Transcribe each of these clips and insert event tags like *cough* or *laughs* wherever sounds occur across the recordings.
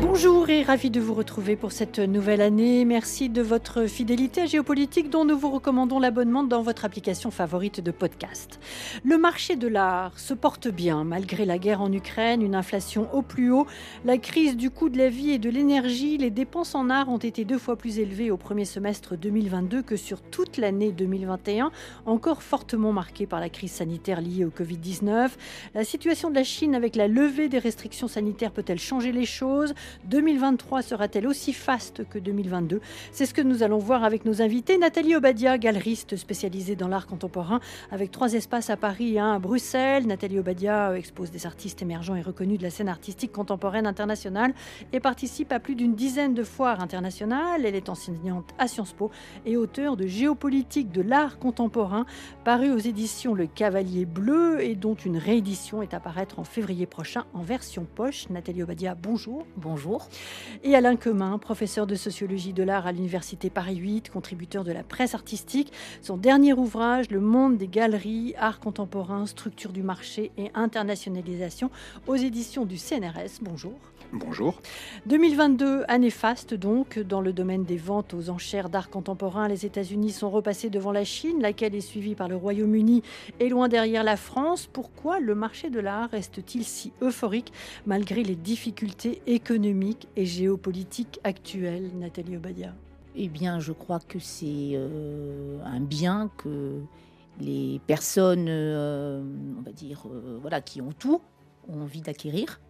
Bonjour et ravi de vous retrouver pour cette nouvelle année. Merci de votre fidélité à Géopolitique dont nous vous recommandons l'abonnement dans votre application favorite de podcast. Le marché de l'art se porte bien malgré la guerre en Ukraine, une inflation au plus haut, la crise du coût de la vie et de l'énergie. Les dépenses en art ont été deux fois plus élevées au premier semestre 2022 que sur toute l'année 2021, encore fortement marquée par la crise sanitaire liée au Covid-19. La situation de la Chine avec la levée des restrictions sanitaires peut-elle changer les choses? 2023 sera-t-elle aussi faste que 2022 C'est ce que nous allons voir avec nos invités. Nathalie Obadia, galeriste spécialisée dans l'art contemporain, avec trois espaces à Paris et un à Bruxelles. Nathalie Obadia euh, expose des artistes émergents et reconnus de la scène artistique contemporaine internationale et participe à plus d'une dizaine de foires internationales. Elle est enseignante à Sciences Po et auteure de Géopolitique de l'art contemporain, paru aux éditions Le Cavalier Bleu et dont une réédition est à paraître en février prochain en version poche. Nathalie Obadia, bonjour. Bonjour. Et Alain Quemin, professeur de sociologie de l'art à l'Université Paris 8, contributeur de la presse artistique. Son dernier ouvrage, Le monde des galeries, art contemporain, structure du marché et internationalisation, aux éditions du CNRS. Bonjour. Bonjour. 2022, année faste donc, dans le domaine des ventes aux enchères d'art contemporain. Les États-Unis sont repassés devant la Chine, laquelle est suivie par le Royaume-Uni et loin derrière la France. Pourquoi le marché de l'art reste-t-il si euphorique malgré les difficultés économiques? Et géopolitiques actuelles, Nathalie Obadia Eh bien, je crois que c'est euh, un bien que les personnes, euh, on va dire, euh, voilà, qui ont tout, ont envie d'acquérir.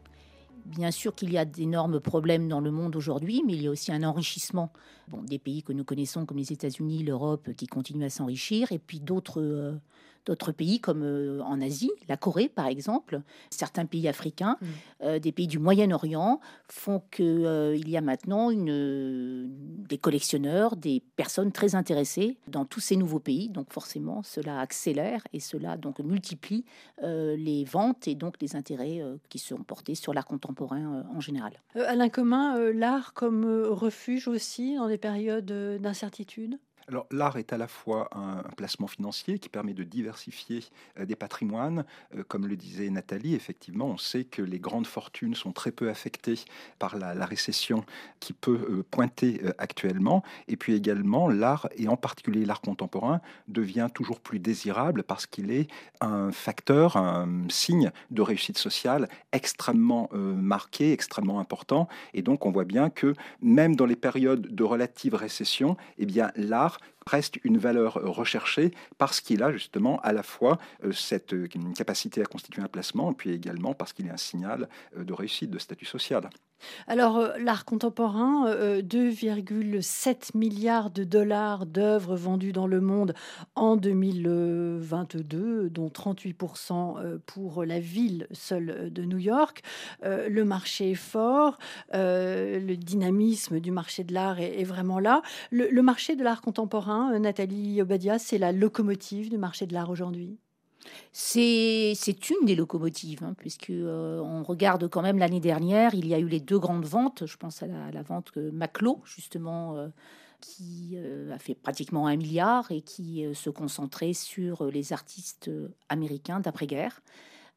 Bien sûr qu'il y a d'énormes problèmes dans le monde aujourd'hui, mais il y a aussi un enrichissement bon, des pays que nous connaissons comme les États-Unis, l'Europe, qui continuent à s'enrichir, et puis d'autres d'autres pays comme euh, en Asie, la Corée par exemple, certains pays africains, mm. euh, des pays du Moyen-Orient font qu'il euh, il y a maintenant une, des collectionneurs, des personnes très intéressées dans tous ces nouveaux pays. Donc forcément, cela accélère et cela donc multiplie les ventes et donc les intérêts qui sont portés sur l'art contemporain en général. Alain Commun, l'art comme refuge aussi dans des périodes d'incertitude? Alors l'art est à la fois un, placement financier qui permet de diversifier euh, des patrimoines. Euh, comme le disait Nathalie, effectivement, on sait que les grandes fortunes sont très peu affectées par la, récession qui peut euh, pointer actuellement. Et puis également, l'art, et en particulier l'art contemporain, devient toujours plus désirable parce qu'il est un facteur, un signe de réussite sociale extrêmement marqué, extrêmement important. Et donc on voit bien que même dans les périodes de relative récession, eh bien l'art part reste une valeur recherchée parce qu'il a justement à la fois euh, cette euh, capacité à constituer un placement puis également parce qu'il est un signal euh, de réussite, de statut social. Alors, euh, l'art contemporain, 2,7 euh, milliards de dollars d'œuvres vendues dans le monde en 2022, dont 38% euh, pour la ville seule de New York. Le marché est fort, le dynamisme du marché de l'art est vraiment là. Le marché de l'art contemporain, Nathalie Obadia, c'est la locomotive du marché de l'art aujourd'hui. C'est une des locomotives, hein, puisque euh, on regarde quand même l'année dernière, il y a eu les deux grandes ventes. Je pense à la, vente que Maclo, justement, euh, qui euh, a fait pratiquement un milliard et qui se concentrait sur les artistes américains d'après-guerre.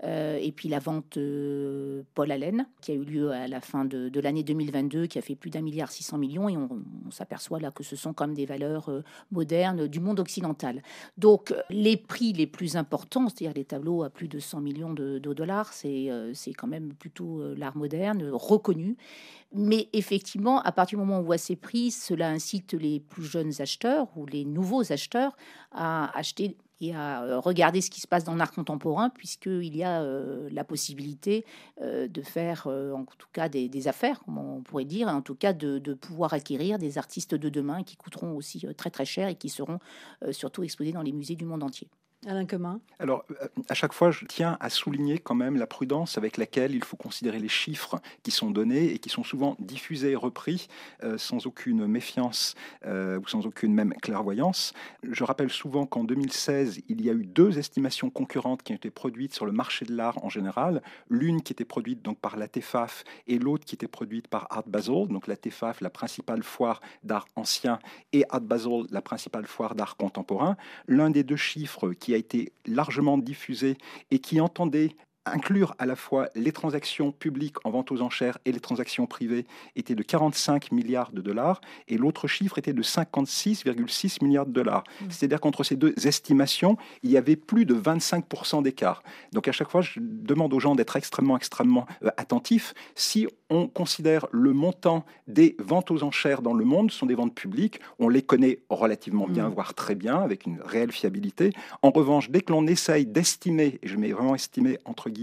Euh, et puis la vente euh, Paul Allen, qui a eu lieu à la fin de, l'année 2022, qui a fait plus d'un milliard 600 millions. Et on, s'aperçoit là que ce sont comme des valeurs euh, modernes du monde occidental. Donc les prix les plus importants, c'est-à-dire les tableaux à plus de 100 millions de, dollars, c'est quand même plutôt l'art moderne, reconnu. Mais effectivement, à partir du moment où on voit ces prix, cela incite les plus jeunes acheteurs ou les nouveaux acheteurs à acheter et à euh, regarder ce qui se passe dans l'art contemporain, puisqu'il y a euh, la possibilité euh, de faire, en tout cas, des, affaires, comme on pourrait dire, en tout cas de, de, pouvoir acquérir des artistes de demain qui coûteront aussi très très cher et qui seront surtout exposés dans les musées du monde entier. Alain Commun Alors, euh, à chaque fois, je tiens à souligner quand même la prudence avec laquelle il faut considérer les chiffres qui sont donnés et qui sont souvent diffusés et repris euh, sans aucune méfiance euh, ou sans aucune même clairvoyance. Je rappelle souvent qu'en 2016, il y a eu deux estimations concurrentes qui ont été produites sur le marché de l'art en général. L'une qui était produite donc par la TEFAF et l'autre qui était produite par Art Basel. Donc la TEFAF, la principale foire d'art ancien, et Art Basel, la principale foire d'art contemporain. L'un des deux chiffres qui qui a été largement diffusé et qui entendait inclure à la fois les transactions publiques en vente aux enchères et les transactions privées était de 45 milliards de dollars et l'autre chiffre était de 56,6 milliards de dollars. Mmh. C'est-à-dire qu'entre ces deux estimations, il y avait plus de 25% d'écart. Donc à chaque fois, je demande aux gens d'être extrêmement, extrêmement euh, attentifs. Si on considère le montant des ventes aux enchères dans le monde, ce sont des ventes publiques, on les connaît relativement bien, mmh. voire très bien, avec une réelle fiabilité. En revanche, dès que l'on essaye d'estimer, et je mets vraiment estimer entre guillemets,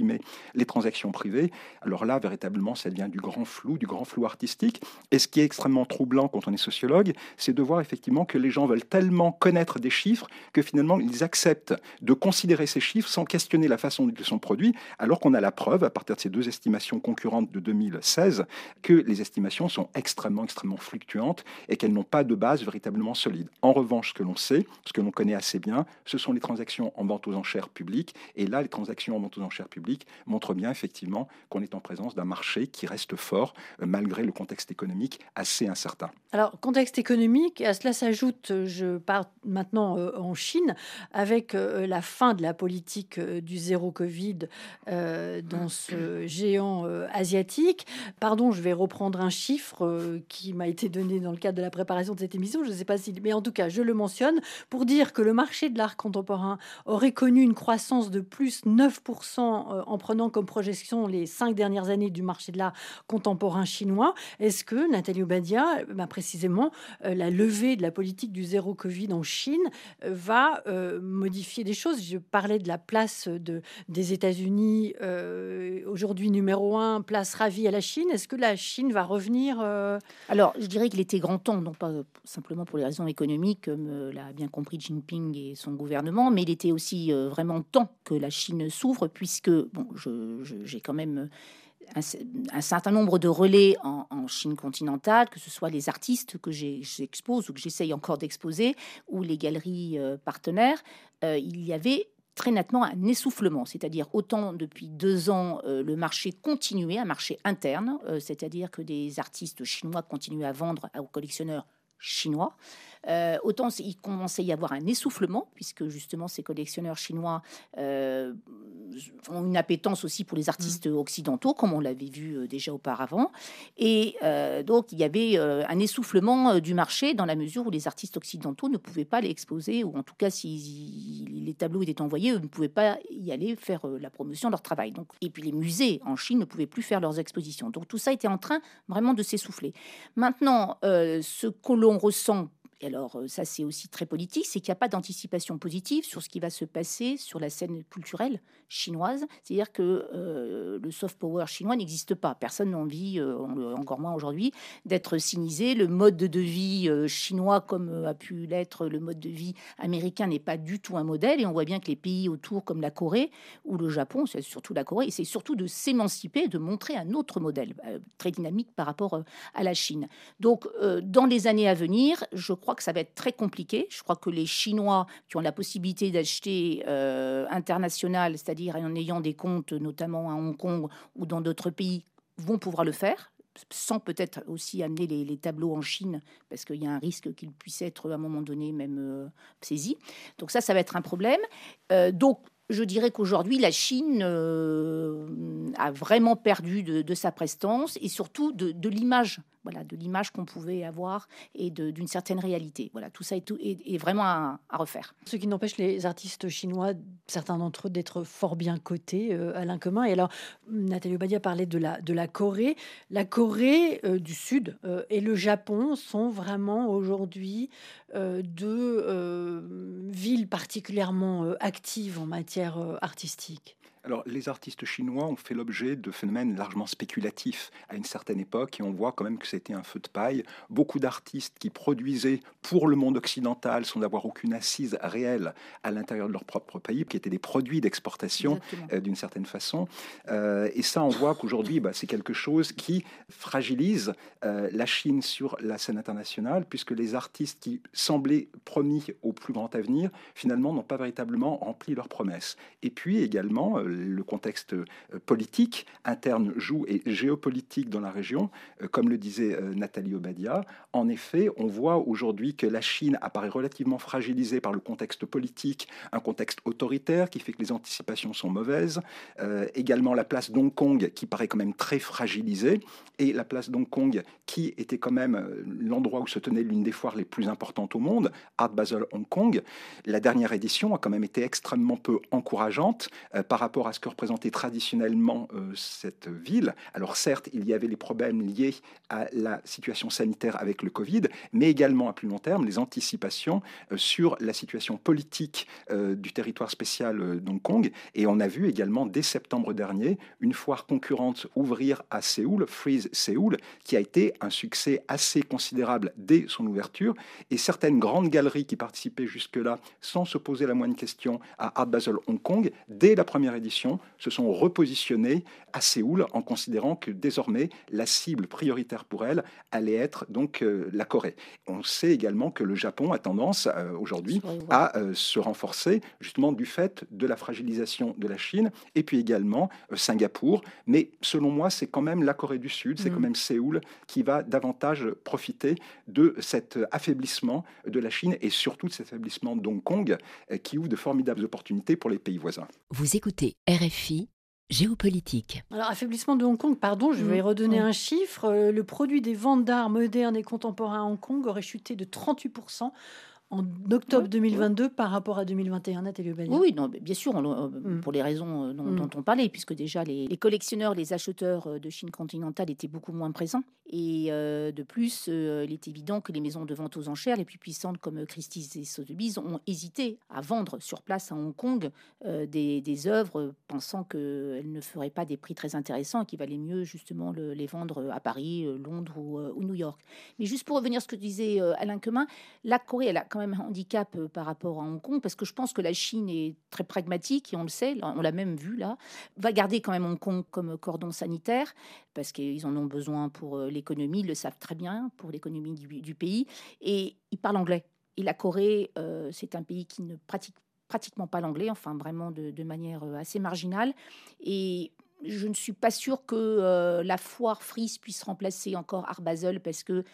les transactions privées, alors là, véritablement, ça devient du grand flou, du grand flou artistique. Et ce qui est extrêmement troublant quand on est sociologue, c'est de voir effectivement que les gens veulent tellement connaître des chiffres que finalement, ils acceptent de considérer ces chiffres sans questionner la façon dont ils sont produits, alors qu'on a la preuve, à partir de ces deux estimations concurrentes de 2016, que les estimations sont extrêmement, extrêmement fluctuantes et qu'elles n'ont pas de base véritablement solide. En revanche, ce que l'on sait, ce que l'on connaît assez bien, ce sont les transactions en vente aux enchères publiques. Et là, les transactions en vente aux enchères publiques montrent bien effectivement qu'on est en présence d'un marché qui reste fort euh, malgré le contexte économique assez incertain. Alors, contexte économique, à cela s'ajoute, je pars maintenant euh, en Chine, avec euh, la fin de la politique du zéro Covid dans ce géant asiatique. Pardon, je vais reprendre un chiffre qui m'a été donné dans le cadre de la préparation de cette émission. Je ne sais pas si, mais en tout cas, je le mentionne pour dire que le marché de l'art contemporain aurait connu une croissance de plus 9% en prenant comme projection les cinq dernières années du marché de l'art contemporain chinois. Est-ce que, Nathalie Obadia, bah, précisément, euh, la levée de la politique du zéro Covid en Chine euh, va euh, modifier des choses? Je parlais de la place de, des États-Unis, aujourd'hui numéro un, place ravie à la Chine. Est-ce que la Chine va revenir Alors, je dirais qu'il était grand temps, non pas simplement pour les raisons économiques, comme l'a bien compris Jinping et son gouvernement, mais il était aussi vraiment temps que la Chine s'ouvre, puisque, bon, j'ai quand même un, certain nombre de relais en, Chine continentale, que ce soit les artistes que j'expose ou que j'essaye encore d'exposer, ou les galeries euh, partenaires, euh, il y avait très nettement un essoufflement, c'est-à-dire autant depuis deux ans euh, le marché continuait, un marché interne, c'est-à-dire que des artistes chinois continuaient à vendre aux collectionneurs chinois. Euh, autant il commençait à y avoir un essoufflement, puisque justement ces collectionneurs chinois euh, ont une appétence aussi pour les artistes mmh. occidentaux, comme on l'avait vu euh, déjà auparavant. Et donc il y avait un essoufflement du marché dans la mesure où les artistes occidentaux ne pouvaient pas les exposer, ou en tout cas si les tableaux étaient envoyés, eux ne pouvaient pas y aller faire la promotion de leur travail. Donc, et puis les musées en Chine ne pouvaient plus faire leurs expositions. Donc tout ça était en train vraiment de s'essouffler. Maintenant, ce que l'on ressent alors euh, ça c'est aussi très politique, c'est qu'il n'y a pas d'anticipation positive sur ce qui va se passer sur la scène culturelle chinoise. C'est-à-dire que euh, le soft power chinois n'existe pas. Personne n'a envie, euh, encore moins aujourd'hui, d'être cynisé. Le mode de vie chinois, comme a pu l'être le mode de vie américain, n'est pas du tout un modèle. Et on voit bien que les pays autour, comme la Corée ou le Japon, c'est surtout la Corée, c'est surtout de s'émanciper, de montrer un autre modèle très dynamique par rapport à la Chine. Donc, dans les années à venir, je crois que ça va être très compliqué. Je crois que les Chinois qui ont la possibilité d'acheter euh, international, c'est-à-dire en ayant des comptes notamment à Hong Kong ou dans d'autres pays, vont pouvoir le faire sans peut-être aussi amener les, tableaux en Chine, parce qu'il y a un risque qu'ils puissent être à un moment donné même euh, saisis. Donc ça, ça va être un problème. Euh, donc je dirais qu'aujourd'hui, la Chine euh, a vraiment perdu de, sa prestance et surtout de l'image voilà, de l'image qu'on pouvait avoir et d'une certaine réalité. Voilà, tout ça est, est, vraiment à, refaire. Ce qui n'empêche les artistes chinois, certains d'entre eux, d'être fort bien cotés, euh, Alain Commun. Et alors, Nathalie Obadia parlait de la, de la Corée. La Corée euh, du Sud euh, et le Japon sont vraiment aujourd'hui deux villes particulièrement actives en matière artistique. Alors, les artistes chinois ont fait l'objet de phénomènes largement spéculatifs à une certaine époque, et on voit quand même que c'était un feu de paille. Beaucoup d'artistes qui produisaient pour le monde occidental sans avoir aucune assise réelle à l'intérieur de leur propre pays, qui étaient des produits d'exportation euh, d'une certaine façon. Euh, et ça, on voit qu'aujourd'hui, bah, c'est quelque chose qui fragilise euh, la Chine sur la scène internationale, puisque les artistes qui semblaient promis au plus grand avenir, finalement, n'ont pas véritablement rempli leurs promesses. Et puis également, le contexte politique interne joue et géopolitique dans la région. Comme le disait Nathalie Obadia, en effet, on voit aujourd'hui que la Chine apparaît relativement fragilisée par le contexte politique, un contexte autoritaire qui fait que les anticipations sont mauvaises. également la place d'Hong Kong qui paraît quand même très fragilisée et la place d'Hong Kong qui était quand même l'endroit où se tenait l'une des foires les plus importantes au monde, Art Basel Hong Kong. La dernière édition a quand même été extrêmement peu encourageante euh, par rapport à ce que représentait traditionnellement euh, cette ville. Alors certes, il y avait les problèmes liés à la situation sanitaire avec le Covid, mais également à plus long terme les anticipations euh, sur la situation politique du territoire spécial d'Hong Kong. Et on a vu également dès septembre dernier une foire concurrente ouvrir à Séoul, Freeze Séoul, qui a été un succès assez considérable dès son ouverture. Et certaines grandes galeries qui participaient jusque-là sans se poser la moindre question à Art Basel Hong Kong, dès la première édition, se sont repositionnées à Séoul en considérant que désormais la cible prioritaire pour elles allait être donc euh, la Corée. On sait également que le Japon a tendance euh, aujourd'hui à euh, se renforcer justement du fait de la fragilisation de la Chine et puis également Singapour. Mais selon moi, c'est quand même la Corée du Sud, c'est quand mm. même Séoul qui va davantage profiter de cet affaiblissement de la Chine et surtout de cet affaiblissement d'Hong Kong qui ouvre de formidables opportunités pour les pays voisins. Vous écoutez RFI géopolitique. Alors, affaiblissement de Hong Kong, pardon, je vais mmh, redonner un chiffre. Euh, le produit des ventes d'art modernes et contemporains à Hong Kong aurait chuté de 38% en octobre 2022 par rapport à 2021, Nathalie Obadia Oui, non, bien sûr, euh, mm. pour les raisons euh, mm. dont, on parlait, puisque déjà les, collectionneurs, les acheteurs euh, de Chine continentale étaient beaucoup moins présents. Et de plus, il est évident que les maisons de vente aux enchères les plus puissantes comme Christie's et Sotheby's ont hésité à vendre sur place à Hong Kong des, des, œuvres pensant qu'elles ne feraient pas des prix très intéressants et qu'il valait mieux justement les vendre à Paris, Londres ou, ou, New York. Mais juste pour revenir à ce que disait Alain Quemin, la Corée, elle a quand même un handicap euh, par rapport à Hong Kong, parce que je pense que la Chine est très pragmatique, et on le sait, on l'a même vu là, va garder quand même Hong Kong comme cordon sanitaire, parce qu'ils en ont besoin pour euh, l'économie, ils le savent très bien, pour l'économie du, pays, et ils parlent anglais. Et la Corée, euh, c'est un pays qui ne pratique pratiquement pas l'anglais, enfin vraiment de, manière assez marginale. Et je ne suis pas sûre que la foire Frise puisse remplacer encore Art parce que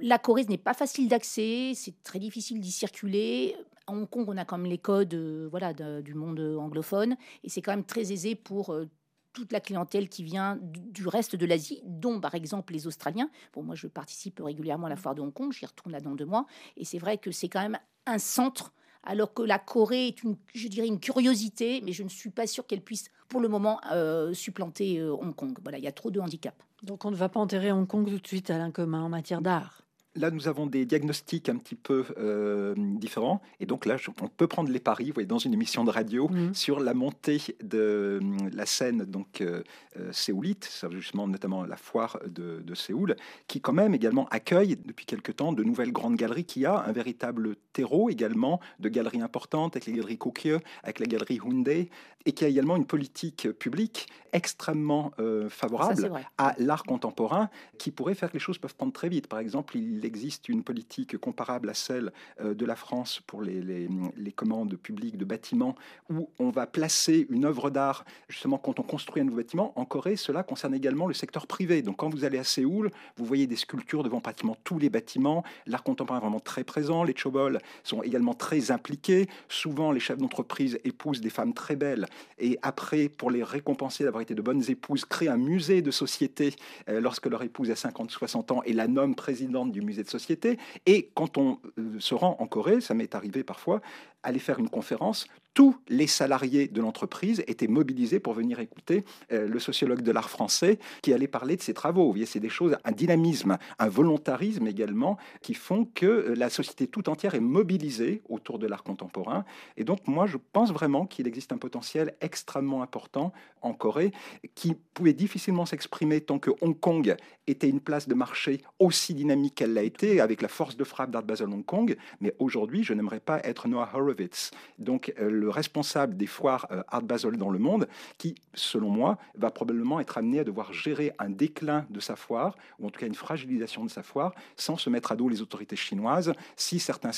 la Corée n'est pas facile d'accès, c'est très difficile d'y circuler. À Hong Kong, on a quand même les codes euh, voilà, du monde anglophone et c'est quand même très aisé pour euh, toute la clientèle qui vient du, reste de l'Asie, dont par exemple les Australiens. Bon, moi, je participe régulièrement à la foire de Hong Kong, j'y retourne là dans deux mois, et c'est vrai que c'est quand même un centre, alors que la Corée est, une, je dirais, une curiosité, mais je ne suis pas sûre qu'elle puisse, pour le moment, euh, supplanter Hong Kong. Voilà, il y a trop de handicaps. Donc on ne va pas enterrer Hong Kong tout de suite à l'incommun en matière d'art Là, nous avons des diagnostics un petit peu euh, différents. Et donc là, on peut prendre les paris, vous voyez, dans une émission de radio, mmh. sur la montée de euh, la scène donc euh, séoulite, justement notamment la foire de, Séoul, qui quand même également accueille depuis quelque temps de nouvelles grandes galeries, qui a un véritable terreau également de galeries importantes, avec les galeries Kokyo, avec la galerie Hyundai, et qui a également une politique publique extrêmement favorable à l'art contemporain, qui pourrait faire que les choses peuvent prendre très vite. Par exemple, il existe une politique comparable à celle euh, de la France pour les, commandes publiques de bâtiments, où on va placer une œuvre d'art, justement quand on construit un nouveau bâtiment. En Corée, cela concerne également le secteur privé. Donc quand vous allez à Séoul, vous voyez des sculptures devant pratiquement tous les bâtiments. L'art contemporain est vraiment très présent. Les chobol sont également très impliqués. Souvent, les chefs d'entreprise épousent des femmes très belles. Et après, pour les récompenser d'avoir été de bonnes épouses, créent un musée de société euh, lorsque leur épouse a 50-60 ans et la nomme présidente du musée de société. Et quand on euh, se rend en Corée, ça m'est arrivé parfois, aller faire une conférence, tous les salariés de l'entreprise étaient mobilisés pour venir écouter euh, le sociologue de l'art français qui allait parler de ses travaux. C'est des choses, un dynamisme, un volontarisme également, qui font que euh, la société tout entière est mobilisée autour de l'art contemporain. Et donc, moi, je pense vraiment qu'il existe un potentiel extrêmement important en Corée qui pouvait difficilement s'exprimer tant que Hong Kong était une place de marché aussi dynamique qu'elle l'a été, avec la force de frappe d'Art Basel Hong Kong. Mais aujourd'hui, je n'aimerais pas être Noah Horowitz donc le responsable des foires Art Basel dans le monde, qui, selon moi, va probablement être amené à devoir gérer un déclin de sa foire, ou en tout cas une fragilisation de sa foire, sans se mettre à dos les autorités chinoises, si certains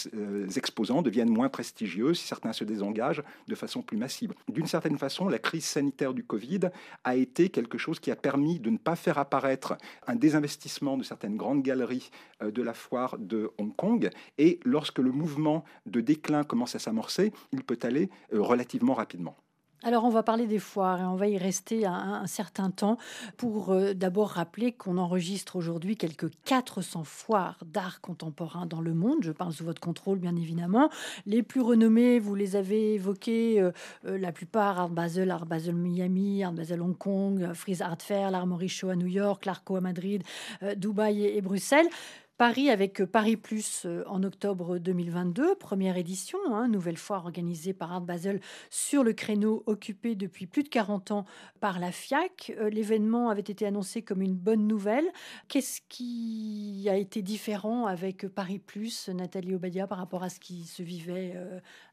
exposants deviennent moins prestigieux, si certains se désengagent de façon plus massive. D'une certaine façon, la crise sanitaire du Covid a été quelque chose qui a permis de ne pas faire apparaître un désinvestissement de certaines grandes galeries euh, de la foire de Hong Kong. Et lorsque le mouvement de déclin commence à s'amorcer, il peut aller euh, relativement rapidement. Alors on va parler des foires et on va y rester un, certain temps pour euh, d'abord rappeler qu'on enregistre aujourd'hui quelques 400 foires d'art contemporain dans le monde. Je parle sous votre contrôle bien évidemment. Les plus renommées, vous les avez évoquées, euh, euh, la plupart Art Basel, Art Basel Miami, Art Basel Hong Kong, Freeze Art Fair, l'Armory Show à New York, l'Arco à Madrid, Dubaï et Bruxelles. Paris avec euh, Paris Plus euh, en octobre 2022, première édition, hein, nouvelle foire organisée par Art Basel sur le créneau occupé depuis plus de 40 ans par la FIAC. Euh, l'événement avait été annoncé comme une bonne nouvelle. Qu'est-ce qui a été différent avec Paris Plus, Nathalie Obadia, par rapport à ce qui se vivait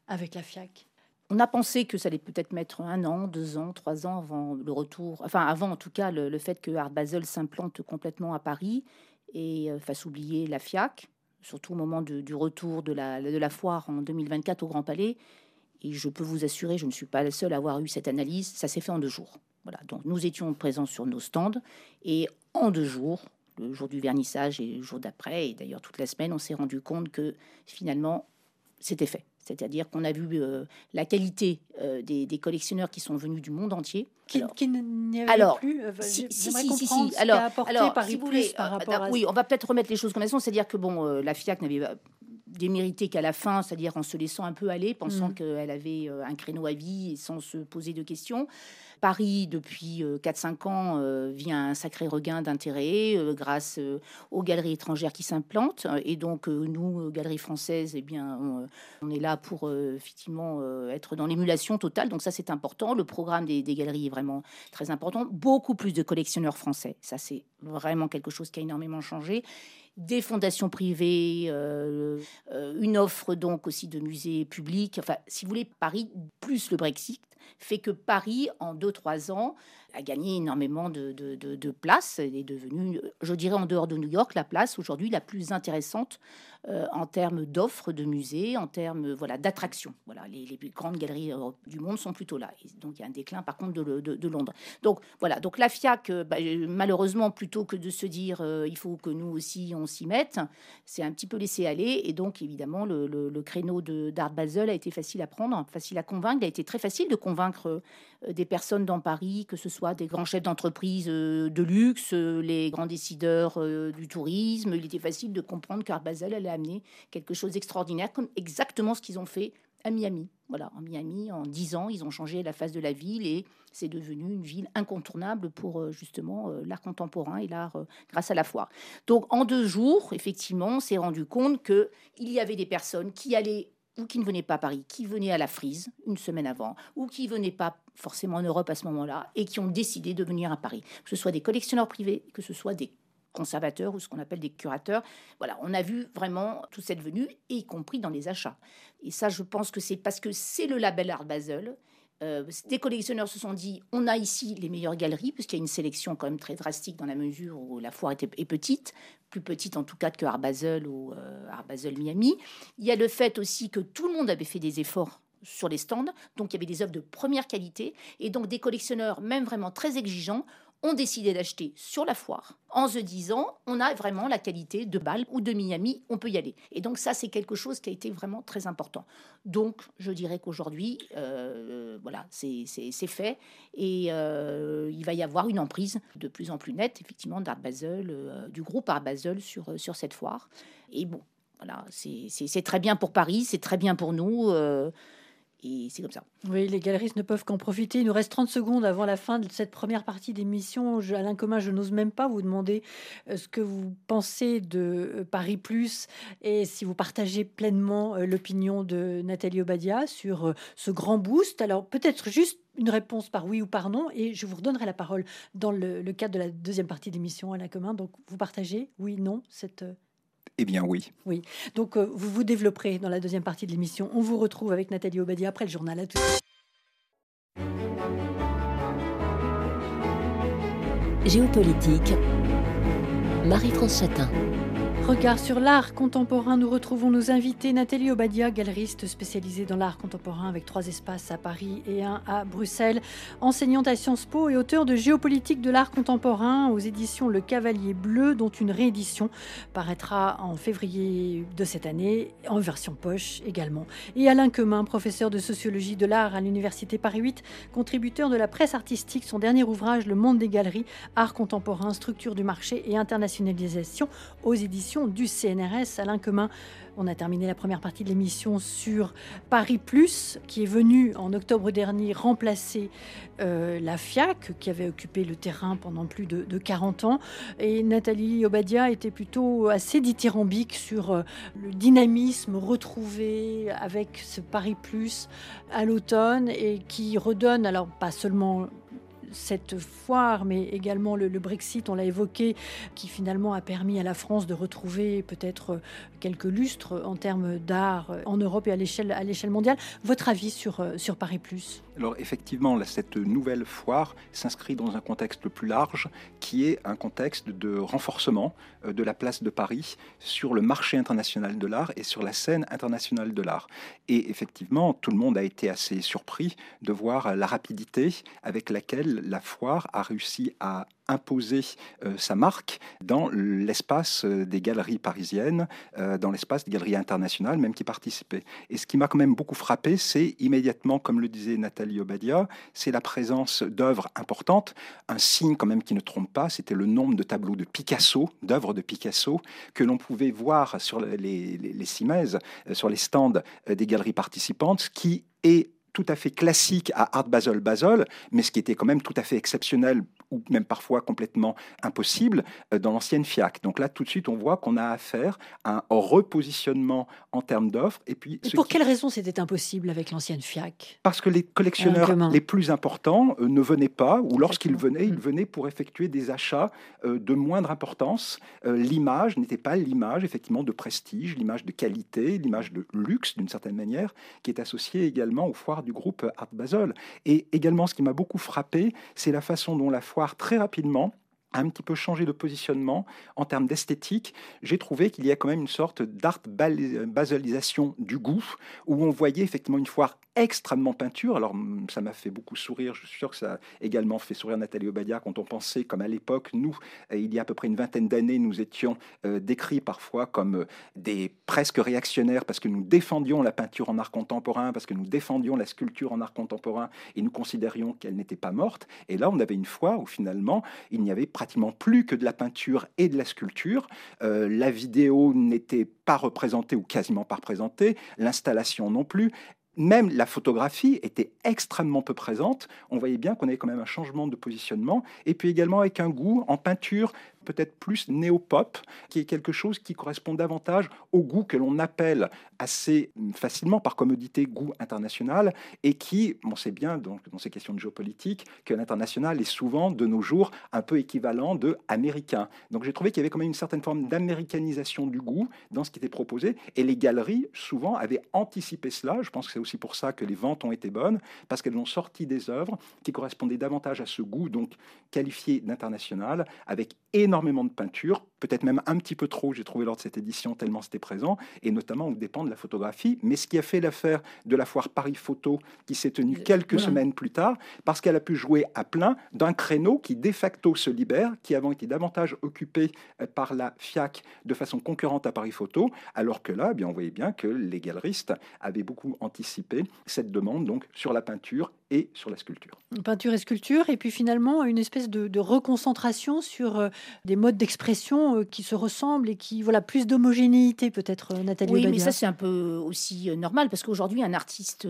avec la FIAC on a pensé que ça allait peut-être mettre un an, deux ans, trois ans avant le retour, enfin avant en tout cas le, le fait que Art Basel s'implante complètement à Paris et euh, fasse oublier la FIAC, surtout au moment du retour de la, de la foire en 2024 au Grand Palais. Et je peux vous assurer, je ne suis pas la seule à avoir eu cette analyse, ça s'est fait en deux jours. Voilà, donc nous étions présents sur nos stands et en deux jours, le jour du vernissage et le jour d'après, et d'ailleurs toute la semaine, on s'est rendu compte que finalement c'était fait. C'est-à-dire qu'on a vu euh, la qualité euh, des, collectionneurs qui sont venus du monde entier. Qui, alors, qui alors, plus. Euh, si, si, si, si, Alors, alors si vous voulez, par rapport oui, on va peut-être remettre les choses comme elles sont. C'est-à-dire que bon, la FIAC n'avait démérité qu'à la fin, c'est-à-dire en se laissant un peu aller, pensant mm. qu'elle avait un créneau à vie et sans se poser de questions. Paris, depuis 4-5 euh, ans, euh, vient un sacré regain d'intérêt euh, grâce aux galeries étrangères qui s'implantent. Et donc, nous, galeries françaises, eh bien, on, est là pour effectivement être dans l'émulation totale. Donc, ça, c'est important. Le programme des, des, galeries est vraiment très important. Beaucoup plus de collectionneurs français. Ça, c'est vraiment quelque chose qui a énormément changé des fondations privées, une offre donc aussi de musées publics. Enfin, si vous voulez, Paris plus le Brexit fait que Paris, en 2-3 ans, a gagné énormément de, de, de, place. Elle est devenue, je dirais, en dehors de New York, la place aujourd'hui la plus intéressante euh, en termes d'offres de musées, en termes voilà, d'attractions. Voilà, les, les, grandes galeries euh, du monde sont plutôt là. donc il y a un déclin par contre de, Londres. Donc voilà, donc la FIAC, euh, bah, malheureusement, plutôt que de se dire il faut que nous aussi on s'y mette, c'est un petit peu laissé aller. Et donc évidemment, le, le, créneau d'Art Basel a été facile à prendre, facile à convaincre. A été très facile de convaincre des personnes dans Paris, que ce soit des grands chefs d'entreprise de luxe, les grands décideurs du tourisme. Il était facile de comprendre qu'Art Basel allait amener quelque chose d'extraordinaire, comme exactement ce qu'ils ont fait à Miami. Voilà, en Miami, en dix ans, ils ont changé la face de la ville et c'est devenu une ville incontournable pour euh, justement euh, l'art contemporain et l'art euh, grâce à la foire. Donc en deux jours, effectivement, on s'est rendu compte que il y avait des personnes qui allaient ou qui ne venaient pas à Paris, qui venaient à la Frise une semaine avant, ou qui venaient pas forcément en Europe à ce moment-là, et qui ont décidé de venir à Paris. Que ce soit des collectionneurs privés, que ce soit des conservateurs ou ce qu'on appelle des curateurs. Voilà, on a vu vraiment toute cette venue, y compris dans les achats. Et ça, je pense que c'est parce que c'est le label Art Basel. Euh, des collectionneurs se sont dit on a ici les meilleures galeries, puisqu'il y a une sélection quand même très drastique dans la mesure où la foire était, est petite, plus petite en tout cas que Art Basel ou euh, Art Basel Miami. Il y a le fait aussi que tout le monde avait fait des efforts sur les stands, donc il y avait des œuvres de première qualité, et donc des collectionneurs, même vraiment très exigeants, ont décidé d'acheter sur la foire en se disant on a vraiment la qualité de Bâle ou de Miami, on peut y aller. Et donc ça, c'est quelque chose qui a été vraiment très important. Donc je dirais qu'aujourd'hui, euh, voilà, c'est fait et euh, il va y avoir une emprise de plus en plus nette, effectivement, d'Art Basel, euh, du groupe Art Basel sur, sur cette foire. Et bon, voilà, c'est très bien pour Paris, c'est très bien pour nous. Et c'est comme ça. Oui, les galeristes ne peuvent qu'en profiter. Il nous reste 30 secondes avant la fin de cette première partie d'émission. Alain Commun, je n'ose même pas vous demander euh, ce que vous pensez de euh, Paris Plus et si vous partagez pleinement euh, l'opinion de Nathalie Obadia sur ce grand boost. Alors peut-être juste une réponse par oui ou par non et je vous redonnerai la parole dans le, cadre de la deuxième partie d'émission Alain Commun. Donc vous partagez oui, non, cette Eh bien oui. Oui. Donc euh, vous vous développerez dans la deuxième partie de l'émission. On vous retrouve avec Nathalie Obadia après le journal. À tout. Géopolitique, Marie-France Chatin. Regard sur l'art contemporain, nous retrouvons nos invités Nathalie Obadia, galeriste spécialisée dans l'art contemporain avec trois espaces à Paris et un à Bruxelles, enseignante à Sciences Po et auteur de Géopolitique de l'art contemporain aux éditions Le Cavalier Bleu, dont une réédition paraîtra en février de cette année, en version poche également. Et Alain Quemin, professeur de sociologie de l'art à l'Université Paris 8, contributeur de la presse artistique, son dernier ouvrage Le Monde des galeries, art contemporain, structure du marché et internationalisation aux éditions du CNRS. Alain Quemin, on a terminé la première partie de l'émission sur Paris Plus, qui est venu en octobre dernier remplacer euh, la FIAC, qui avait occupé le terrain pendant plus de, 40 ans. Et Nathalie Obadia était plutôt assez dithyrambique sur euh, le dynamisme retrouvé avec ce Paris Plus à l'automne et qui redonne, alors pas seulement cette foire, mais également le, Brexit, on l'a évoqué, qui finalement a permis à la France de retrouver peut-être quelques lustres en termes d'art en Europe et à l'échelle, mondiale. Votre avis sur, sur Paris Plus? Alors effectivement, cette nouvelle foire s'inscrit dans un contexte plus large qui est un contexte de renforcement euh, de la place de Paris sur le marché international de l'art et sur la scène internationale de l'art. Et effectivement, tout le monde a été assez surpris de voir la rapidité avec laquelle la foire a réussi à imposer euh, sa marque dans l'espace euh, des galeries parisiennes, euh, dans l'espace des galeries internationales, même qui participaient. Et ce qui m'a quand même beaucoup frappé, c'est immédiatement, comme le disait Nathalie Obadia, c'est la présence d'œuvres importantes. Un signe quand même qui ne trompe pas, c'était le nombre de tableaux de Picasso, d'œuvres de Picasso, que l'on pouvait voir sur les, les, sur les stands des galeries participantes, qui est tout à fait classique à Art Basel Basel, mais ce qui était quand même tout à fait exceptionnel ou même parfois complètement impossible euh, dans l'ancienne FIAC. Donc là, tout de suite, on voit qu'on a affaire à un repositionnement en termes d'offres. Et puis, pour quelle raison c'était impossible avec l'ancienne FIAC? Parce que les collectionneurs les plus importants euh, ne venaient pas, ou lorsqu'ils venaient, ils mm. venaient pour effectuer des achats euh, de moindre importance. l'image n'était pas l'image effectivement de prestige, l'image de qualité, l'image de luxe d'une certaine manière, qui est associée également aux foires du groupe Art Basel. Et également, ce qui m'a beaucoup frappé, c'est la façon dont la foire, très rapidement, a un petit peu changé de positionnement en termes d'esthétique. J'ai trouvé qu'il y a quand même une sorte d'art baselisation du goût, où on voyait effectivement une foire extrêmement peinture. Alors, ça m'a fait beaucoup sourire. Je suis sûr que ça a également fait sourire Nathalie Obadia quand on pensait, comme à l'époque, nous, euh, il y a à peu près une vingtaine d'années, nous étions euh, décrits parfois comme euh, des presque réactionnaires parce que nous défendions la peinture en art contemporain, parce que nous défendions la sculpture en art contemporain et nous considérions qu'elle n'était pas morte. Et là, on avait une fois où finalement, il n'y avait pratiquement plus que de la peinture et de la sculpture. la vidéo n'était pas représentée ou quasiment pas représentée, l'installation non plus même la photographie était extrêmement peu présente. On voyait bien qu'on avait quand même un changement de positionnement. Et puis également avec un goût en peinture peut-être plus néo-pop, qui est quelque chose qui correspond davantage au goût que l'on appelle assez facilement, par commodité, goût international, et qui, on sait bien dans ces questions de géopolitique, que l'international est souvent de nos jours un peu équivalent de américain. Donc j'ai trouvé qu'il y avait quand même une certaine forme d'américanisation du goût dans ce qui était proposé, et les galeries, souvent, avaient anticipé cela. Je pense que c'est aussi pour ça que les ventes ont été bonnes, parce qu'elles ont sorti des œuvres qui correspondaient davantage à ce goût, donc qualifié d'international, avec énormément de peinture, peut-être même un petit peu trop, j'ai trouvé lors de cette édition, tellement c'était présent, et notamment au dépend de la photographie. Mais ce qui a fait l'affaire de la foire Paris Photo, qui s'est tenue quelques semaines plus tard, parce qu'elle a pu jouer à plein d'un créneau qui de facto se libère, qui avant été davantage occupé euh, par la FIAC de façon concurrente à Paris Photo, alors que là, eh bien, on voyait bien que les galeristes avaient beaucoup anticipé cette demande donc sur la peinture et sur la sculpture. Peinture et sculpture, et puis finalement une espèce de, de reconcentration sur euh, des modes d'expression euh, qui se ressemblent et qui, voilà, plus d'homogénéité peut-être, euh, Nathalie. Oui, mais ça c'est un peu aussi euh, normal parce qu'aujourd'hui, un artiste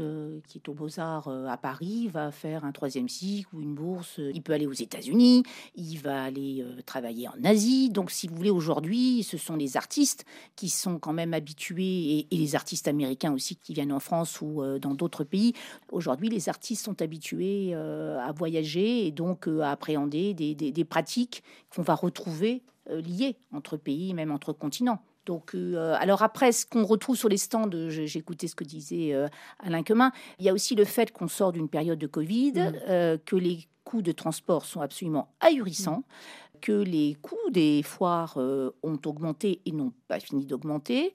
qui est au Beaux-Arts à Paris va faire un troisième cycle ou une bourse. Il peut aller aux États-Unis, il va aller travailler en Asie. Donc, si vous voulez, aujourd'hui, ce sont les artistes qui sont quand même habitués et, les artistes américains aussi qui viennent en France ou dans d'autres pays. Aujourd'hui, les artistes sont habitués à voyager et donc à appréhender des, des, des pratiques qu'on va retrouver liés entre pays, même entre continents. Donc, alors après, ce qu'on retrouve sur les stands, j'ai écouté ce que disait Alain Quemin, il y a aussi le fait qu'on sort d'une période de Covid, mmh. que les coûts de transport sont absolument ahurissants que les coûts des foires euh, ont augmenté et n'ont pas fini d'augmenter,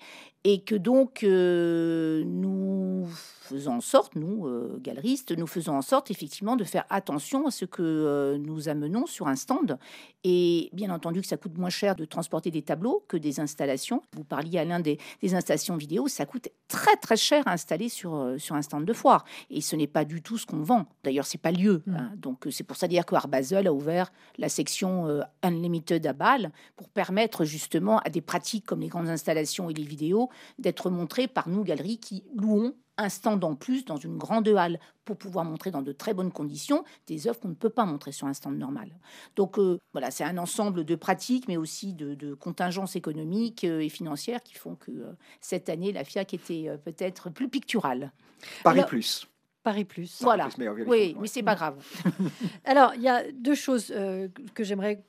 et que donc euh, nous faisons en sorte, nous, euh, galeristes, nous faisons en sorte effectivement de faire attention à ce que nous amenons sur un stand. Et bien entendu que ça coûte moins cher de transporter des tableaux que des installations. Vous parliez à l'un des, installations vidéo, ça coûte très très cher à installer sur, sur un stand de foire. Et ce n'est pas du tout ce qu'on vend. D'ailleurs, c'est pas lieu. Mmh. Hein. Donc c'est pour ça dire que Art Basel a ouvert la section Unlimited à Bâle pour permettre justement à des pratiques comme les grandes installations et les vidéos d'être montrées par nous, galeries, qui louons un stand en plus dans une grande halle pour pouvoir montrer dans de très bonnes conditions des œuvres qu'on ne peut pas montrer sur un stand normal. Donc euh, voilà, c'est un ensemble de pratiques, mais aussi de, contingences économiques euh, et financières qui font que euh, cette année, la FIAC était peut-être plus picturale. Paris Plus. Paris Plus. Voilà. oui, mais c'est *laughs* pas grave. *laughs* Alors, il y a deux choses euh, que j'aimerais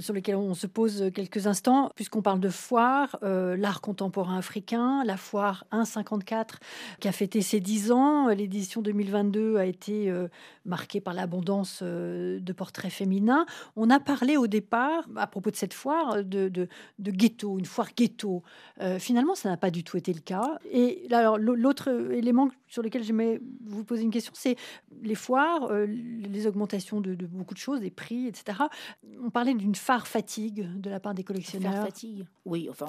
sur lesquelles on se pose quelques instants, puisqu'on parle de foire, euh, l'art contemporain africain, la foire 154 qui a fêté ses 10 ans. L'édition 2022 a été euh, marquée par l'abondance de portraits féminins. On a parlé au départ, à propos de cette foire, de, de, de ghetto, une foire ghetto. finalement, ça n'a pas du tout été le cas. Et alors, l'autre élément sur lequel j'aimais vous poser une question, c'est les foires, euh, les augmentations de, beaucoup de choses, des prix, etc. On parlait d'une phare fatigue de la part des collectionneurs. fatigue. Oui, enfin,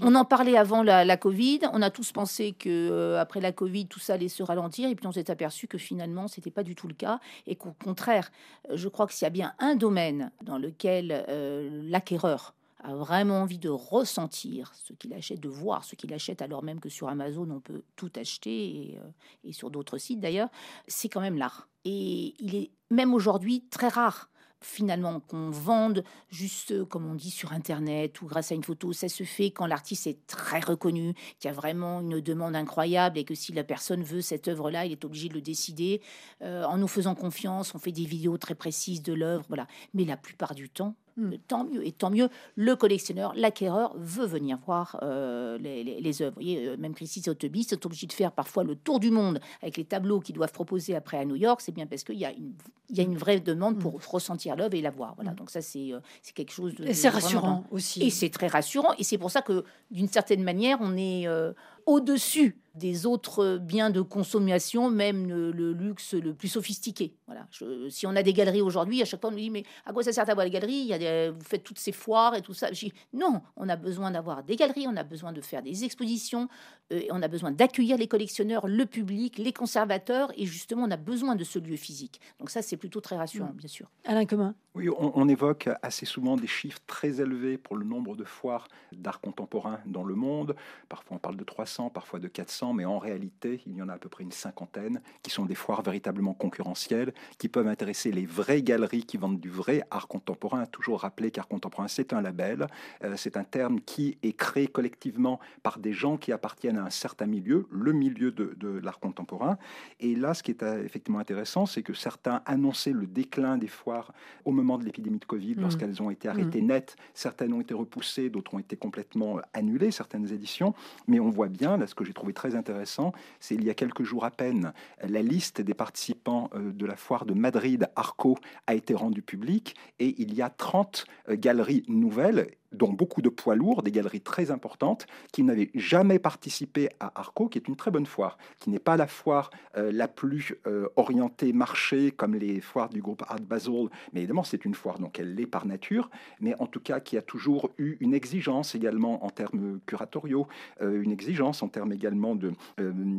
on, en parlait avant la, Covid. On a tous pensé que euh, après la Covid, tout ça allait se ralentir, et puis on s'est aperçu que finalement, c'était pas du tout le cas, et qu'au contraire, je crois que s'il y a bien un domaine dans lequel euh, l'acquéreur a vraiment envie de ressentir ce qu'il achète, de voir ce qu'il achète, alors même que sur Amazon, on peut tout acheter, et, euh, sur d'autres sites d'ailleurs, c'est quand même l'art. Et il est même aujourd'hui très rare finalement qu'on vende juste comme on dit sur internet ou grâce à une photo. Ça se fait quand l'artiste est très reconnu qu'il y a vraiment une demande incroyable et que si la personne veut cette œuvre là il est obligé de le décider euh, en nous faisant confiance. On fait des vidéos très précises de l'œuvre voilà. Mais la plupart du temps Hmm. Tant mieux, et tant mieux, le collectionneur, l'acquéreur veut venir voir euh, les, les, œuvres. Voyez, euh, même Christy Sotheby's est obligé de faire parfois le tour du monde avec les tableaux qu'ils doivent proposer après à New York. C'est bien parce qu'il y, a une, il y a une vraie demande pour hmm. ressentir l'œuvre et la voir. Voilà, hmm. donc ça, c'est euh, c'est quelque chose de. c'est rassurant aussi. Et c'est très rassurant. Et c'est pour ça que, d'une certaine manière, on est au-dessus des autres biens de consommation, même le, luxe le plus sophistiqué. Voilà. si on a des galeries aujourd'hui, à chaque fois on nous dit mais à quoi ça sert d'avoir les galeries? Il y a Vous faites toutes ces foires et tout ça. Je dis, non, on a besoin d'avoir des galeries, on a besoin de faire des expositions, euh, on a besoin d'accueillir les collectionneurs, le public, les conservateurs, et justement on a besoin de ce lieu physique. Donc ça c'est plutôt très rassurant, mm. bien sûr. Alain Commun. Oui, on, évoque assez souvent des chiffres très élevés pour le nombre de foires d'art contemporain dans le monde. Parfois on parle de 300, parfois de 400, mais en réalité il y en a à peu près une cinquantaine qui sont des foires véritablement concurrentielles, qui peuvent intéresser les vraies galeries qui vendent du vrai art contemporain. Toujours rappeler qu'art contemporain c'est un label, euh, c'est un terme qui est créé collectivement par des gens qui appartiennent à un certain milieu, le milieu de, de l'art contemporain. Et là, ce qui est euh, effectivement intéressant, c'est que certains annonçaient le déclin des foires au moment moment de l'épidémie de Covid, mmh. lorsqu'elles ont été arrêtées mmh. nettes, certaines ont été repoussées, d'autres ont été complètement euh, annulées, certaines éditions. Mais on voit bien, là, ce que j'ai trouvé très intéressant, c'est il y a quelques jours à peine, la liste des participants euh, de la foire de Madrid, Arco, a été rendue publique et il y a 30 euh, galeries nouvelles dont beaucoup de poids lourds, des galeries très importantes, qui n'avaient jamais participé à Arco, qui est une très bonne foire, qui n'est pas la foire euh, la plus euh, orientée marché comme les foires du groupe Art Basel, mais évidemment c'est une foire, donc elle l'est par nature, mais en tout cas qui a toujours eu une exigence également en termes curatoriaux, euh, une exigence en termes également de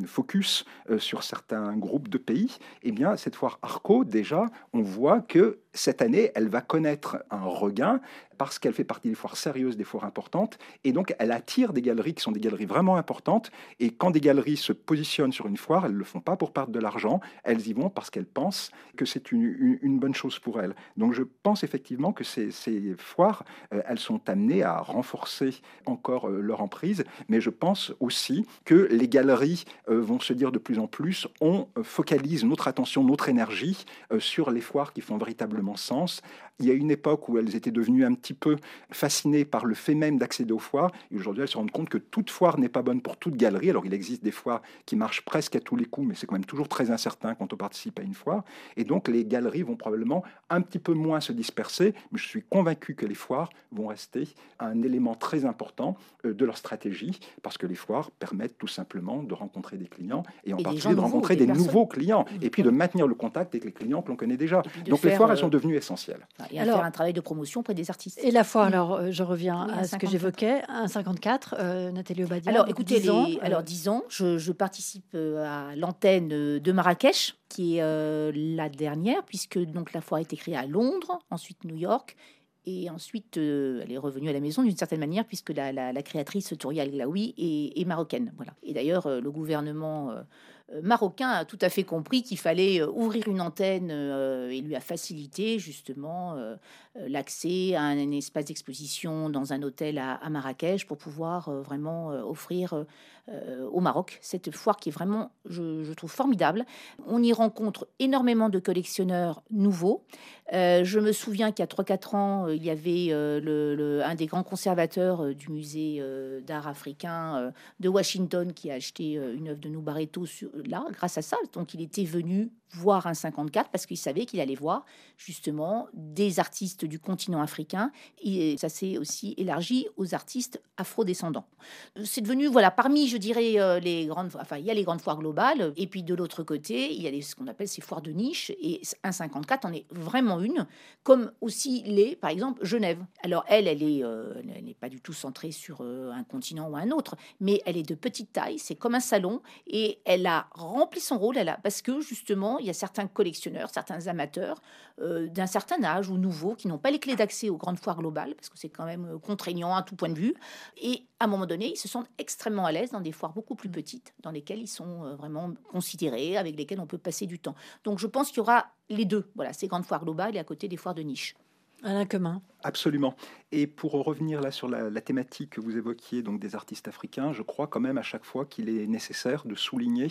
focus sur certains groupes de pays. Eh bien, cette foire Arco, déjà, on voit que cette année, elle va connaître un regain parce qu'elle fait partie des foires sérieuses, des foires importantes, et donc elle attire des galeries qui sont des galeries vraiment importantes. Et quand des galeries se positionnent sur une foire, elles ne le font pas pour perdre de l'argent, elles y vont parce qu'elles pensent que c'est une, bonne chose pour elles. Donc je pense effectivement que ces, foires, euh, elles sont amenées à renforcer encore euh, leur emprise, mais je pense aussi que les galeries euh, vont se dire de plus en plus, on focalise notre attention, notre énergie sur les foires qui font véritablement véritablement sens. Il y a une époque où elles étaient devenues un petit peu fascinées par le fait même d'accéder aux foires, et aujourd'hui elles se rendent compte que toute foire n'est pas bonne pour toute galerie. Alors il existe des foires qui marchent presque à tous les coups, mais c'est quand même toujours très incertain quand on participe à une foire. Et donc les galeries vont probablement un petit peu moins se disperser, mais je suis convaincu que les foires vont rester un élément très important euh, de leur stratégie, parce que les foires permettent tout simplement de rencontrer des clients, et en particulier de rencontrer des, nouveaux clients, et puis de maintenir le contact avec les clients que l'on connaît déjà. Donc les foires, elles sont euh, devenues essentielles. Et alors, faire un travail de promotion auprès des artistes. Et la foire, alors euh, je reviens à ce que j'évoquais, un 54, euh, Nathalie Obadia. Alors écoutez, 10 ans, alors 10 ans, je, je participe à l'antenne de Marrakech, qui est la dernière, puisque donc la foire a été créée à Londres, ensuite New York, et ensuite, elle est revenue à la maison d'une certaine manière, puisque la, la, la créatrice Touria Glaoui est, est, marocaine. Voilà. Et d'ailleurs, le gouvernement euh, marocain a tout à fait compris qu'il fallait euh, ouvrir une antenne euh, et lui a facilité justement l'accès à un, espace d'exposition dans un hôtel à, Marrakech pour pouvoir vraiment offrir au Maroc cette foire qui est vraiment, je, trouve, formidable. On y rencontre énormément de collectionneurs nouveaux. je me souviens qu'il y a 3-4 ans, il y avait un des grands conservateurs du musée d'art africain de Washington qui a acheté une œuvre de Noubareto là, grâce à ça. Donc, il était venu voir un 54 parce qu'il savait qu'il allait voir justement des artistes du continent africain et ça s'est aussi élargi aux artistes afro-descendants. C'est devenu, voilà, parmi, je dirais, euh, les grandes, enfin, il y a les grandes foires globales et puis de l'autre côté, il y a ce qu'on appelle ces foires de niche et un 54 en est vraiment une, comme aussi les, par exemple, Genève. Alors, elle, elle est, euh, n'est pas du tout centrée sur euh, un continent ou un autre, mais elle est de petite taille, c'est comme un salon et elle a rempli son rôle, elle parce que justement, il y a certains collectionneurs, certains amateurs euh, d'un certain âge ou nouveaux qui n'ont pas les clés d'accès aux grandes foires globales, parce que c'est quand même euh, contraignant à tout point de vue. Et à un moment donné, ils se sentent extrêmement à l'aise dans des foires beaucoup plus petites, dans lesquelles ils sont euh, vraiment considérés, avec lesquelles on peut passer du temps. Donc je pense qu'il y aura les deux, voilà, ces grandes foires globales et à côté des foires de niche. Alain Commun. Absolument. Et pour revenir là sur la, thématique que vous évoquiez, donc des artistes africains, je crois quand même à chaque fois qu'il est nécessaire de souligner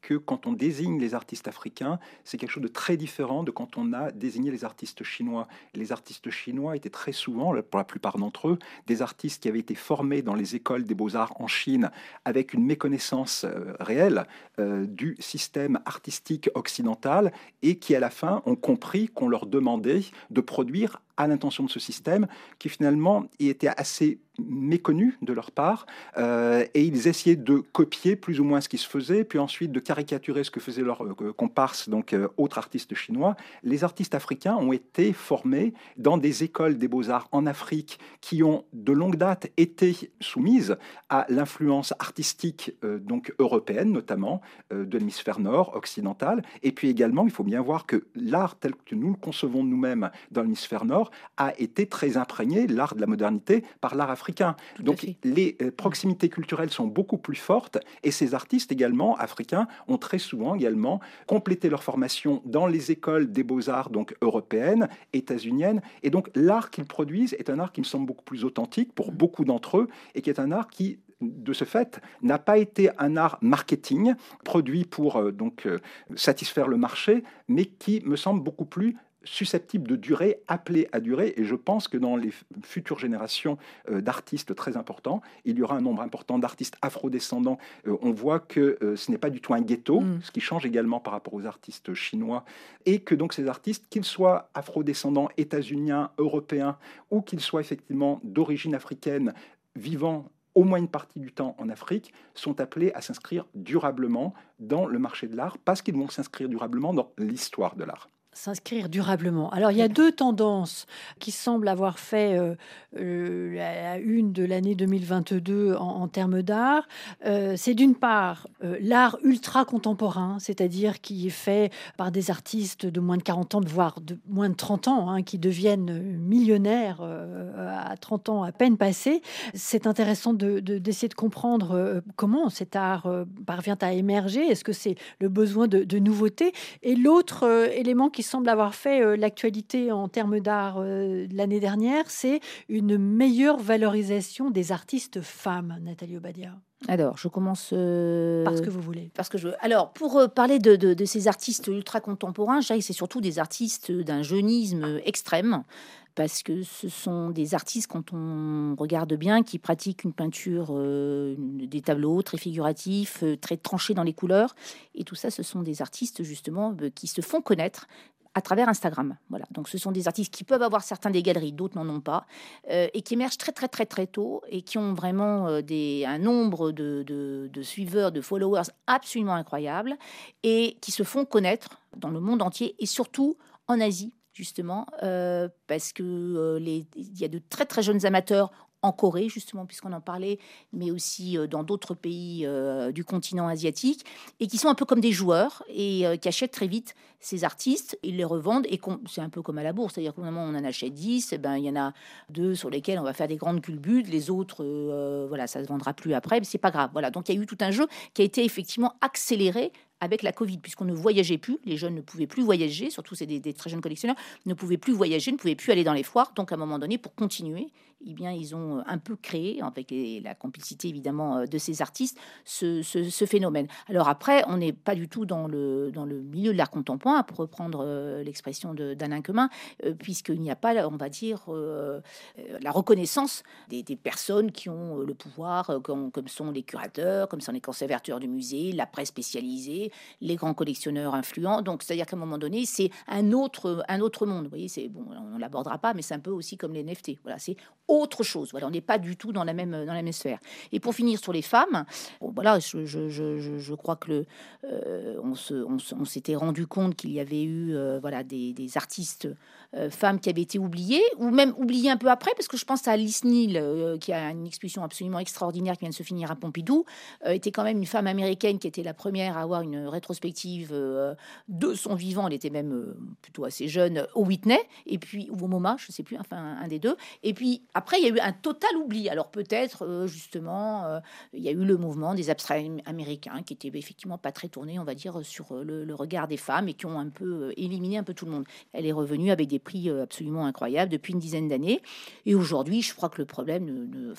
que quand on désigne les artistes africains, c'est quelque chose de très différent de quand on a désigné les artistes chinois. Les artistes chinois étaient très souvent, pour la plupart d'entre eux, des artistes qui avaient été formés dans les écoles des beaux-arts en Chine avec une méconnaissance euh, réelle euh, du système artistique occidental et qui à la fin ont compris qu'on leur demandait de produire à l'intention de ce système, qui finalement était assez méconnu de leur part, euh, et ils essayaient de copier plus ou moins ce qui se faisait, puis ensuite de caricaturer ce que faisaient leurs euh, comparses, donc euh, autres artistes chinois. Les artistes africains ont été formés dans des écoles des beaux-arts en Afrique qui ont de longue date été soumises à l'influence artistique donc européenne, notamment de l'hémisphère nord, occidental, et puis également, il faut bien voir que l'art tel que nous le concevons nous-mêmes dans l'hémisphère nord a été très imprégné, l'art de la modernité, par l'art africain. Donc les euh, proximités culturelles sont beaucoup plus fortes et ces artistes également africains ont très souvent également complété leur formation dans les écoles des beaux-arts donc européennes, états-uniennes. Et donc l'art qu'ils produisent est un art qui me semble beaucoup plus authentique pour mm. beaucoup d'entre eux et qui est un art qui de ce fait, n'a pas été un art marketing produit pour euh, donc euh, satisfaire le marché, mais qui me semble beaucoup plus susceptible de durer, appelé à durer. Et je pense que dans les futures générations euh, d'artistes très importants, il y aura un nombre important d'artistes afrodescendants. Euh, on voit que euh, ce n'est pas du tout un ghetto, mm. ce qui change également par rapport aux artistes chinois. Et que donc ces artistes, qu'ils soient afrodescendants, états-uniens, européens, ou qu'ils soient effectivement d'origine africaine, vivant au moins une partie du temps en Afrique, sont appelés à s'inscrire durablement dans le marché de l'art, parce qu'ils vont s'inscrire durablement dans l'histoire de l'art s'inscrire durablement. Alors il y a deux tendances qui semblent avoir fait euh, euh, la une de l'année 2022 en, termes d'art. Euh, c'est d'une part l'art ultra contemporain, c'est-à-dire qui est fait par des artistes de moins de 40 ans, voire de moins de 30 ans, hein, qui deviennent millionnaires à 30 ans à peine passés. C'est intéressant d'essayer de, comprendre comment cet art parvient à émerger. Est-ce que c'est le besoin de, de nouveautés? Et l'autre élément qui semble avoir fait euh, l'actualité en termes d'art euh, l'année dernière, c'est une meilleure valorisation des artistes femmes, Nathalie Obadia. Alors, je commence. Parce que vous voulez. Parce que je. Alors, pour parler de, de, ces artistes ultra contemporains, je dirais que c'est surtout des artistes d'un jeunisme extrême parce que ce sont des artistes, quand on regarde bien, qui pratiquent une peinture, euh, des tableaux très figuratifs, euh, très tranchés dans les couleurs. Et tout ça, ce sont des artistes, justement, euh, qui se font connaître à travers Instagram. Voilà. Donc, ce sont des artistes qui peuvent avoir certains des galeries, d'autres n'en ont pas, et qui émergent très, très, très, très tôt et qui ont vraiment des, un nombre de, de, suiveurs, de followers absolument incroyable et qui se font connaître dans le monde entier et surtout en Asie justement, euh, parce que euh, les, il y a de très très jeunes amateurs en Corée, justement, puisqu'on en parlait, mais aussi euh, dans d'autres pays du continent asiatique, et qui sont un peu comme des joueurs et qui achètent très vite ces artistes, ils les revendent, et c'est un peu comme à la bourse, c'est-à-dire qu'au moment où on en achète 10, eh ben, il y en a deux sur lesquels on va faire des grandes culbutes, les autres, voilà, ça se vendra plus après, mais c'est pas grave. Voilà, donc il y a eu tout un jeu qui a été effectivement accéléré avec la Covid, puisqu'on ne voyageait plus, les jeunes ne pouvaient plus voyager, surtout c'est des, très jeunes collectionneurs, ne pouvaient plus voyager, ne pouvaient plus aller dans les foires. Donc à un moment donné, pour continuer, eh bien, ils ont un peu créé, avec la complicité évidemment euh, de ces artistes, ce, phénomène. Alors après, on n'est pas du tout dans le, dans le milieu de l'art contemporain, pour reprendre euh, l'expression d'Alain Quemin, euh, puisqu'il n'y a pas, on va dire, la reconnaissance des, personnes qui ont le pouvoir, comme, comme sont les curateurs, comme sont les conservateurs du musée, la presse spécialisée, les grands collectionneurs influents. Donc, c'est-à-dire qu'à un moment donné, c'est un autre, un autre monde. Vous voyez, c'est bon, on l'abordera pas, mais c'est un peu aussi comme les NFT. Voilà, c'est autre chose. Voilà, on n'est pas du tout dans la même dans la même sphère. Et pour finir sur les femmes, voilà, je, je, je, je, crois que le, euh, on se, on, s'était rendu compte qu'il y avait eu euh, voilà des, des artistes euh, femmes qui avaient été oubliées ou même oubliées un peu après, parce que je pense à Alice Neal, qui a une exposition absolument extraordinaire qui vient de se finir à Pompidou, était quand même une femme américaine qui était la première à avoir une rétrospective euh, de son vivant. Elle était même euh, plutôt assez jeune au Whitney, et puis ou au MoMA, je sais plus, enfin un des deux. Et puis après, il y a eu un total oubli. Alors peut-être euh, justement, il y a eu le mouvement des abstraits américains qui était effectivement pas très tourné, on va dire, sur le, regard des femmes et qui ont un peu éliminé un peu tout le monde. Elle est revenue avec des prix absolument incroyables depuis une dizaine d'années. Et aujourd'hui, je crois que le problème,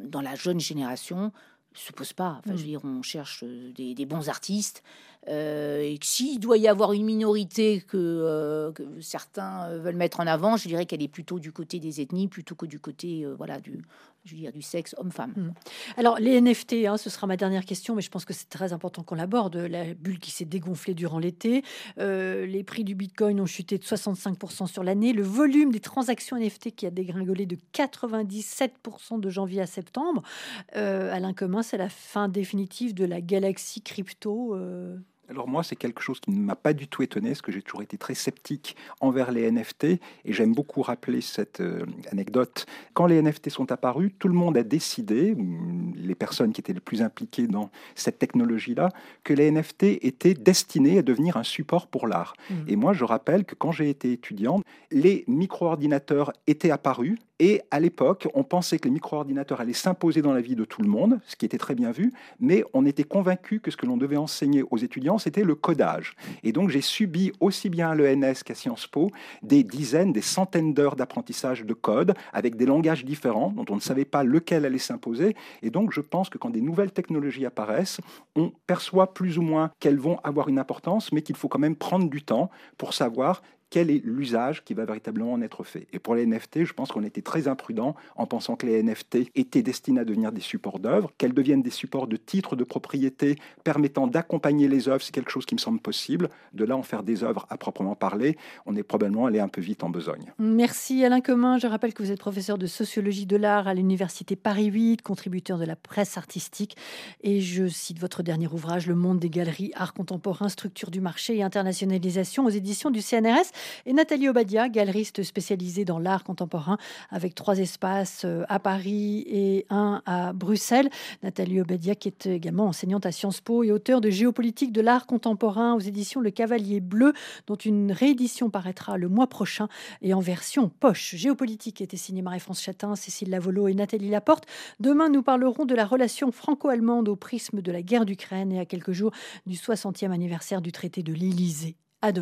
dans la jeune génération, se pose pas. Enfin, je veux mm. dire, on cherche euh, des, bons artistes. Euh, et s'il doit y avoir une minorité que, euh, que, certains veulent mettre en avant, je dirais qu'elle est plutôt du côté des ethnies plutôt que du côté voilà du, je veux dire, du sexe homme-femme. Hmm. Alors, les NFT, hein, ce sera ma dernière question, mais je pense que c'est très important qu'on l'aborde. La bulle qui s'est dégonflée durant l'été, euh, les prix du Bitcoin ont chuté de 65% sur l'année, le volume des transactions NFT qui a dégringolé de 97% de janvier à septembre. Euh, Alain Commun, c'est la fin définitive de la galaxie crypto. Euh, alors moi, c'est quelque chose qui ne m'a pas du tout étonné, parce que j'ai toujours été très sceptique envers les NFT, et j'aime beaucoup rappeler cette euh, anecdote. Quand les NFT sont apparus, tout le monde a décidé, les personnes qui étaient les plus impliquées dans cette technologie-là, que les NFT étaient destinés à devenir un support pour l'art. Mmh. Et moi, je rappelle que quand j'ai été étudiant, les micro-ordinateurs étaient apparus, et à l'époque, on pensait que les micro-ordinateurs allaient s'imposer dans la vie de tout le monde, ce qui était très bien vu, mais on était convaincu que ce que l'on devait enseigner aux étudiants, c'était le codage. Et donc j'ai subi aussi bien à l'ENS qu'à Sciences Po des dizaines, des centaines d'heures d'apprentissage de code avec des langages différents dont on ne savait pas lequel allait s'imposer. Et donc je pense que quand des nouvelles technologies apparaissent, on perçoit plus ou moins qu'elles vont avoir une importance, mais qu'il faut quand même prendre du temps pour savoir quel est l'usage qui va véritablement en être fait. Et pour les NFT, je pense qu'on était très imprudent en pensant que les NFT étaient destinés à devenir des supports d'œuvres, qu'elles deviennent des supports de titres de propriété permettant d'accompagner les œuvres, c'est quelque chose qui me semble possible. De là, en faire des œuvres à proprement parler, on est probablement allé un peu vite en besogne. Merci Alain Commun. Je rappelle que vous êtes professeur de sociologie de l'art à l'université Paris 8, contributeur de la presse artistique. Et je cite votre dernier ouvrage, Le monde des galeries, art contemporain, structure du marché et internationalisation aux éditions du CNRS. Et Nathalie Obadia, galeriste spécialisée dans l'art contemporain, avec trois espaces euh, à Paris et un à Bruxelles. Nathalie Obadia, qui est également enseignante à Sciences Po et auteur de Géopolitique de l'art contemporain aux éditions Le Cavalier Bleu, dont une réédition paraîtra le mois prochain et en version poche. Géopolitique était signé Marie-France Chatin, Cécile Lavolo et Nathalie Laporte. Demain, nous parlerons de la relation franco-allemande au prisme de la guerre d'Ukraine et à quelques jours du 60e anniversaire du traité de l'Élysée.